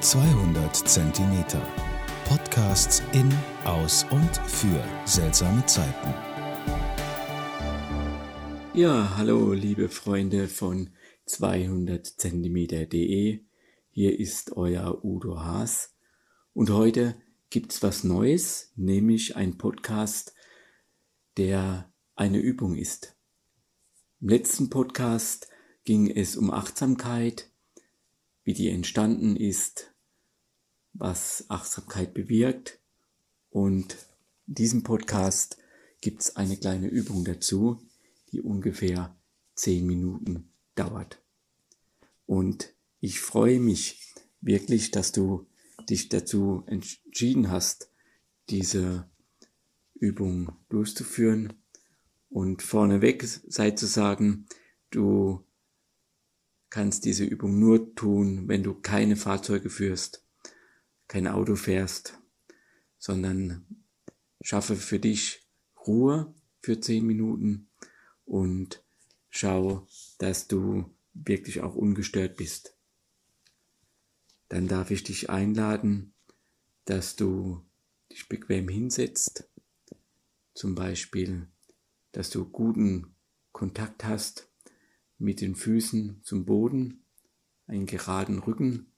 200 Zentimeter. Podcasts in, aus und für seltsame Zeiten. Ja, hallo liebe Freunde von 200 Zentimeter.de. Hier ist euer Udo Haas und heute gibt's was Neues, nämlich ein Podcast, der eine Übung ist. Im letzten Podcast ging es um Achtsamkeit, wie die entstanden ist, was Achtsamkeit bewirkt. Und in diesem Podcast gibt es eine kleine Übung dazu, die ungefähr zehn Minuten dauert. Und ich freue mich wirklich, dass du dich dazu entschieden hast, diese Übung durchzuführen. Und vorneweg sei zu sagen, du kannst diese Übung nur tun, wenn du keine Fahrzeuge führst, kein Auto fährst, sondern schaffe für dich Ruhe für zehn Minuten und schau, dass du wirklich auch ungestört bist. Dann darf ich dich einladen, dass du dich bequem hinsetzt, zum Beispiel, dass du guten Kontakt hast mit den Füßen zum Boden, einen geraden Rücken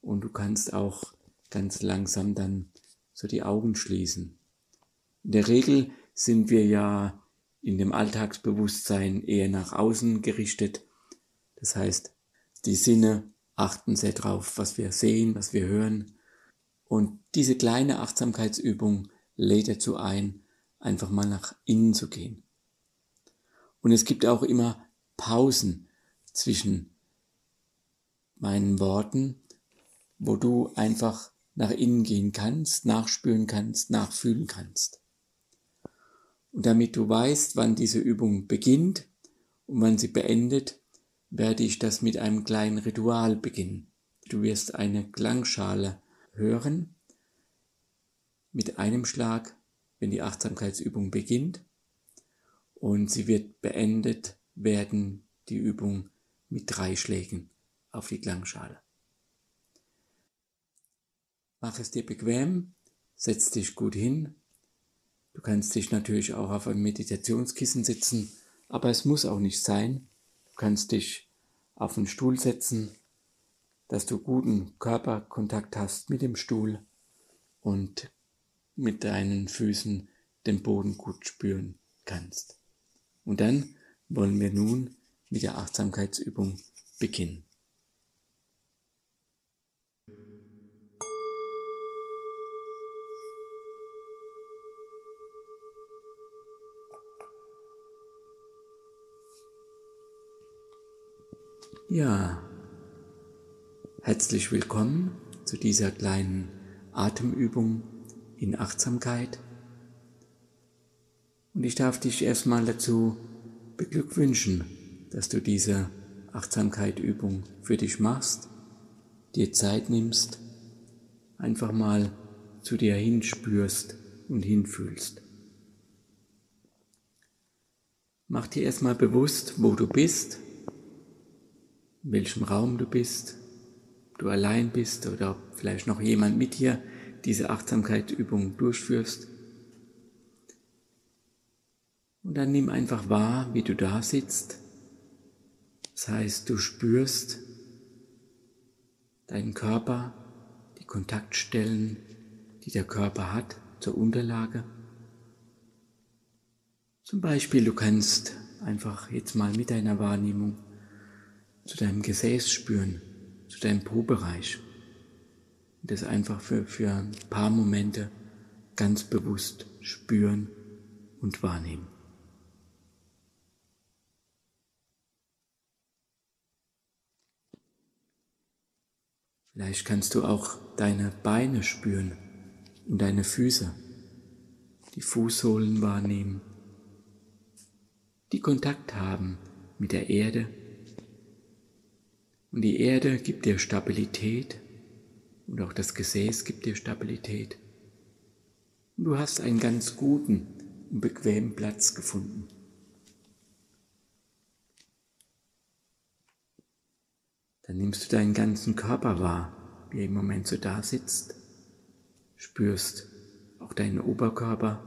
und du kannst auch ganz langsam dann so die Augen schließen. In der Regel sind wir ja in dem Alltagsbewusstsein eher nach außen gerichtet. Das heißt, die Sinne achten sehr drauf, was wir sehen, was wir hören. Und diese kleine Achtsamkeitsübung lädt dazu ein, einfach mal nach innen zu gehen. Und es gibt auch immer Pausen zwischen meinen Worten, wo du einfach nach innen gehen kannst, nachspüren kannst, nachfühlen kannst. Und damit du weißt, wann diese Übung beginnt und wann sie beendet, werde ich das mit einem kleinen Ritual beginnen. Du wirst eine Klangschale hören mit einem Schlag, wenn die Achtsamkeitsübung beginnt und sie wird beendet werden die Übung mit drei Schlägen auf die Klangschale. Mach es dir bequem, setz dich gut hin. Du kannst dich natürlich auch auf ein Meditationskissen sitzen, aber es muss auch nicht sein. Du kannst dich auf einen Stuhl setzen, dass du guten Körperkontakt hast mit dem Stuhl und mit deinen Füßen den Boden gut spüren kannst. Und dann wollen wir nun mit der Achtsamkeitsübung beginnen. Ja, herzlich willkommen zu dieser kleinen Atemübung in Achtsamkeit. Und ich darf dich erstmal dazu beglückwünschen, dass du diese Achtsamkeit-Übung für dich machst, dir Zeit nimmst, einfach mal zu dir hinspürst und hinfühlst. Mach dir erstmal bewusst, wo du bist, in welchem Raum du bist, ob du allein bist oder ob vielleicht noch jemand mit dir diese Achtsamkeitsübung durchführst. Und dann nimm einfach wahr, wie du da sitzt. Das heißt, du spürst deinen Körper, die Kontaktstellen, die der Körper hat zur Unterlage. Zum Beispiel, du kannst einfach jetzt mal mit deiner Wahrnehmung zu deinem Gesäß spüren, zu deinem Po-Bereich. Und das einfach für, für ein paar Momente ganz bewusst spüren und wahrnehmen. Vielleicht kannst du auch deine Beine spüren und deine Füße, die Fußsohlen wahrnehmen, die Kontakt haben mit der Erde. Und die Erde gibt dir Stabilität und auch das Gesäß gibt dir Stabilität. Und du hast einen ganz guten und bequemen Platz gefunden. Dann nimmst du deinen ganzen Körper wahr, wie er im Moment so da sitzt. Spürst auch deinen Oberkörper.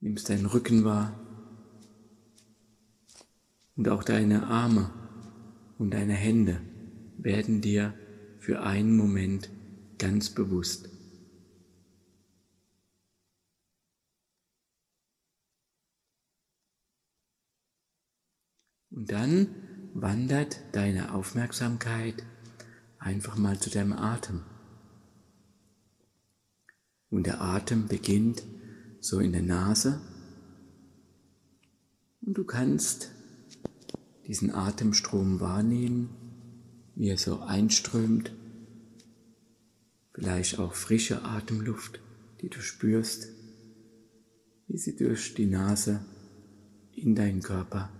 Nimmst deinen Rücken wahr und auch deine Arme und deine Hände werden dir für einen Moment ganz bewusst. Und dann wandert deine Aufmerksamkeit einfach mal zu deinem Atem. Und der Atem beginnt so in der Nase. Und du kannst diesen Atemstrom wahrnehmen, wie er so einströmt. Vielleicht auch frische Atemluft, die du spürst, wie sie durch die Nase in deinen Körper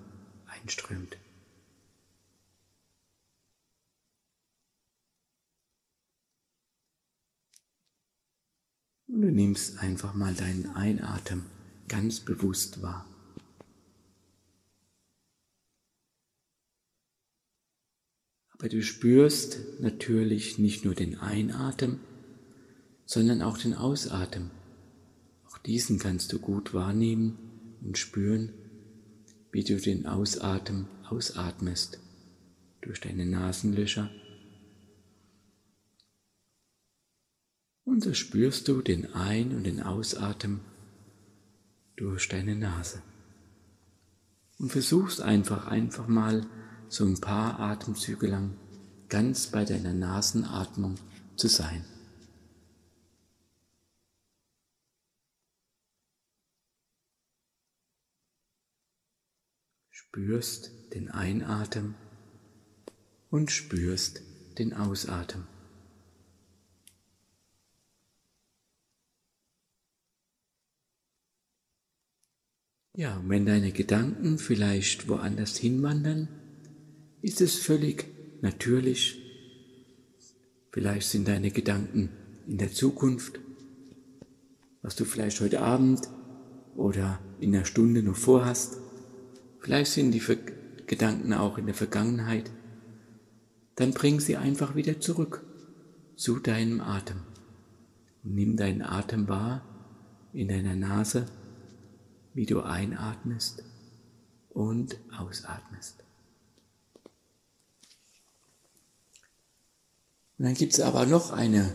einströmt. Und du nimmst einfach mal deinen Einatmen ganz bewusst wahr. Aber du spürst natürlich nicht nur den Einatmen, sondern auch den Ausatmen. Auch diesen kannst du gut wahrnehmen und spüren, wie du den Ausatmen ausatmest durch deine Nasenlöcher Und so spürst du den Ein- und den Ausatmen durch deine Nase. Und versuchst einfach, einfach mal so ein paar Atemzüge lang ganz bei deiner Nasenatmung zu sein. Spürst den Einatmen und spürst den Ausatmen. Ja, und wenn deine Gedanken vielleicht woanders hinwandern, ist es völlig natürlich. Vielleicht sind deine Gedanken in der Zukunft, was du vielleicht heute Abend oder in einer Stunde noch vorhast. Vielleicht sind die Gedanken auch in der Vergangenheit. Dann bring sie einfach wieder zurück zu deinem Atem. Nimm deinen Atem wahr in deiner Nase wie du einatmest und ausatmest. Und dann gibt es aber noch eine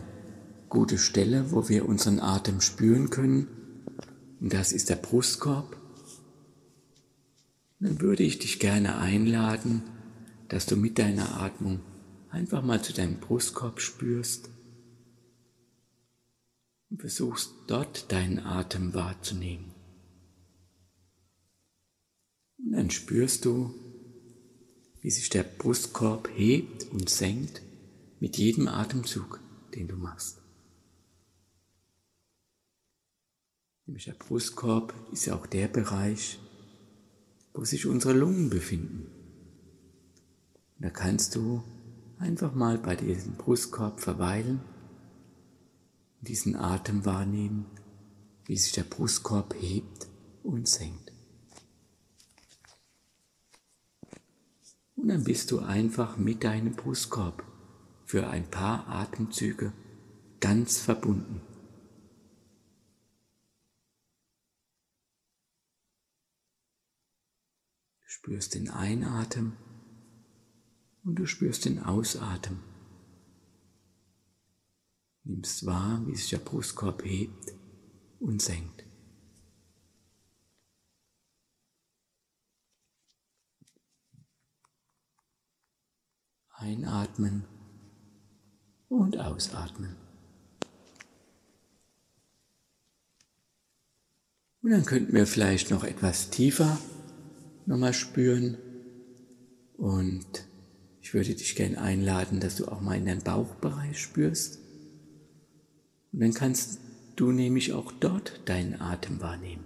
gute Stelle, wo wir unseren Atem spüren können, und das ist der Brustkorb. Dann würde ich dich gerne einladen, dass du mit deiner Atmung einfach mal zu deinem Brustkorb spürst und versuchst dort deinen Atem wahrzunehmen. Und dann spürst du, wie sich der Brustkorb hebt und senkt mit jedem Atemzug, den du machst. Nämlich der Brustkorb ist ja auch der Bereich, wo sich unsere Lungen befinden. Da kannst du einfach mal bei diesem Brustkorb verweilen diesen Atem wahrnehmen, wie sich der Brustkorb hebt und senkt. Und dann bist du einfach mit deinem Brustkorb für ein paar Atemzüge ganz verbunden. Spürst den Einatmen und du spürst den Ausatmen. Nimmst wahr, wie sich der Brustkorb hebt und senkt. Einatmen und ausatmen. Und dann könnten wir vielleicht noch etwas tiefer nochmal spüren. Und ich würde dich gerne einladen, dass du auch mal in deinen Bauchbereich spürst. Und dann kannst du nämlich auch dort deinen Atem wahrnehmen.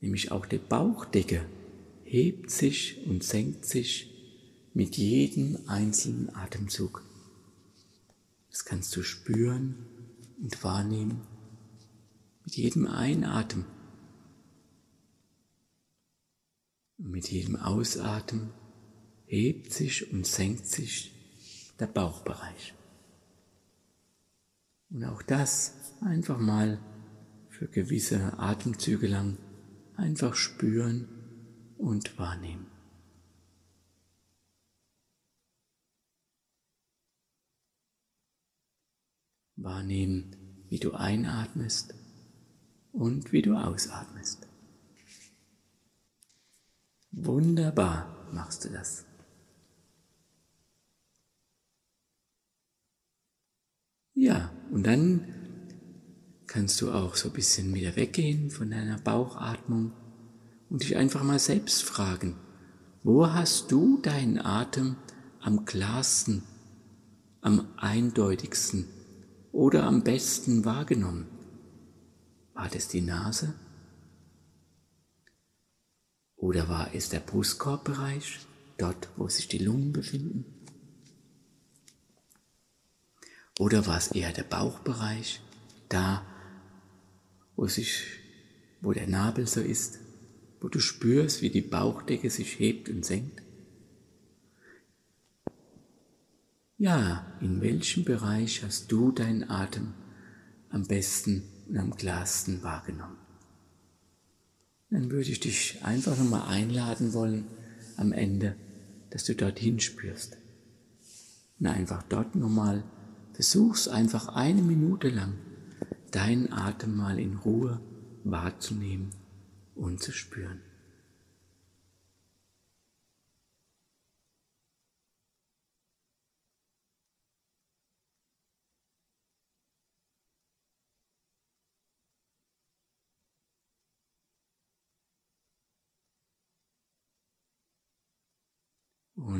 Nämlich auch die Bauchdecke hebt sich und senkt sich mit jedem einzelnen Atemzug. Das kannst du spüren und wahrnehmen mit jedem Einatmen. Und mit jedem Ausatmen hebt sich und senkt sich der Bauchbereich. Und auch das einfach mal für gewisse Atemzüge lang einfach spüren und wahrnehmen. Wahrnehmen, wie du einatmest und wie du ausatmest. Wunderbar machst du das. Ja, und dann kannst du auch so ein bisschen wieder weggehen von deiner Bauchatmung und dich einfach mal selbst fragen, wo hast du deinen Atem am klarsten, am eindeutigsten oder am besten wahrgenommen? War das die Nase? Oder war es der Brustkorbbereich, dort wo sich die Lungen befinden? Oder war es eher der Bauchbereich, da wo sich, wo der Nabel so ist, wo du spürst, wie die Bauchdecke sich hebt und senkt? Ja, in welchem Bereich hast du deinen Atem am besten und am klarsten wahrgenommen? Dann würde ich dich einfach nochmal einladen wollen am Ende, dass du dorthin spürst. Und einfach dort nochmal versuchst einfach eine Minute lang deinen Atem mal in Ruhe wahrzunehmen und zu spüren.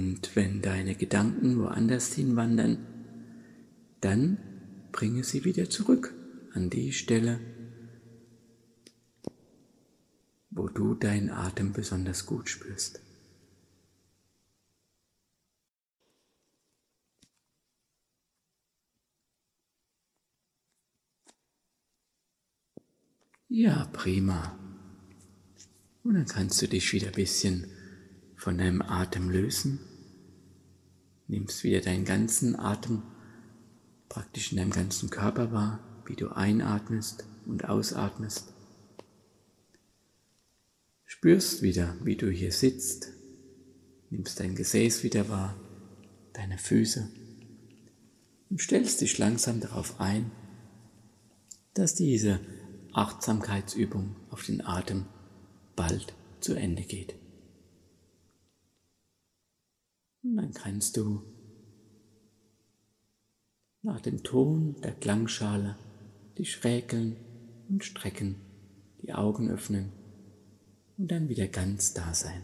Und wenn deine Gedanken woanders hinwandern, dann bringe sie wieder zurück an die Stelle, wo du deinen Atem besonders gut spürst. Ja, prima. Und dann kannst du dich wieder ein bisschen von deinem Atem lösen. Nimmst wieder deinen ganzen Atem praktisch in deinem ganzen Körper wahr, wie du einatmest und ausatmest. Spürst wieder, wie du hier sitzt, nimmst dein Gesäß wieder wahr, deine Füße und stellst dich langsam darauf ein, dass diese Achtsamkeitsübung auf den Atem bald zu Ende geht. Und dann kannst du nach dem Ton der Klangschale dich räkeln und strecken, die Augen öffnen und dann wieder ganz da sein.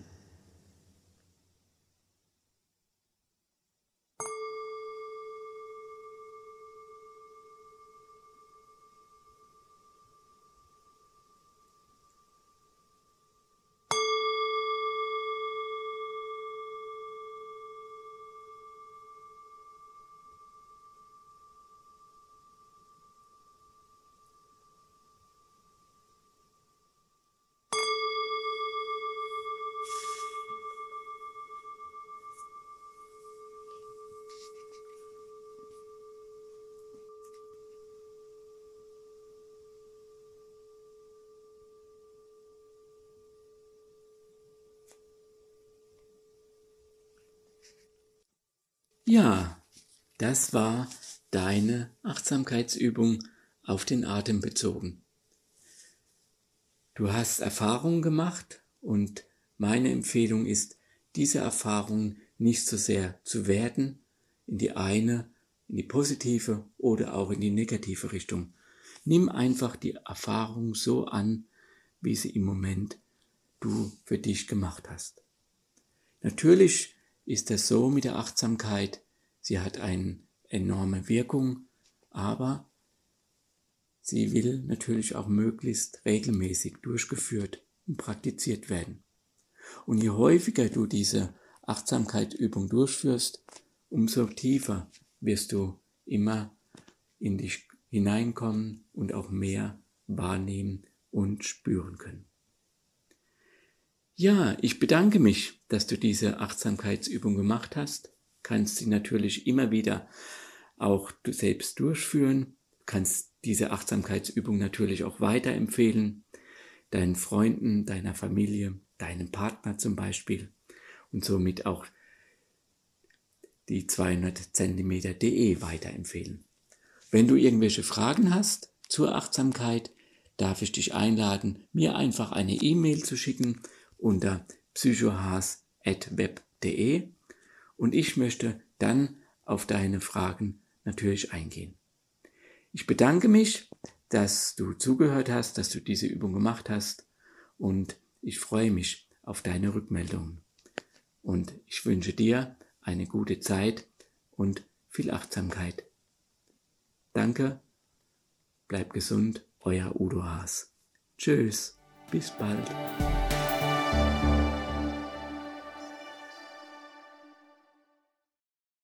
Ja, das war deine Achtsamkeitsübung auf den Atem bezogen. Du hast Erfahrungen gemacht und meine Empfehlung ist, diese Erfahrungen nicht so sehr zu werten in die eine, in die positive oder auch in die negative Richtung. Nimm einfach die Erfahrung so an, wie sie im Moment du für dich gemacht hast. Natürlich ist es so mit der Achtsamkeit, sie hat eine enorme Wirkung, aber sie will natürlich auch möglichst regelmäßig durchgeführt und praktiziert werden. Und je häufiger du diese Achtsamkeitsübung durchführst, umso tiefer wirst du immer in dich hineinkommen und auch mehr wahrnehmen und spüren können. Ja, ich bedanke mich, dass du diese Achtsamkeitsübung gemacht hast. Kannst sie natürlich immer wieder auch du selbst durchführen. Kannst diese Achtsamkeitsübung natürlich auch weiterempfehlen. Deinen Freunden, deiner Familie, deinem Partner zum Beispiel. Und somit auch die 200 cm.de weiterempfehlen. Wenn du irgendwelche Fragen hast zur Achtsamkeit, darf ich dich einladen, mir einfach eine E-Mail zu schicken unter psychohas.web.de und ich möchte dann auf deine Fragen natürlich eingehen. Ich bedanke mich, dass du zugehört hast, dass du diese Übung gemacht hast und ich freue mich auf deine Rückmeldungen. Und ich wünsche dir eine gute Zeit und viel Achtsamkeit. Danke, bleib gesund, euer Udo Haas. Tschüss, bis bald.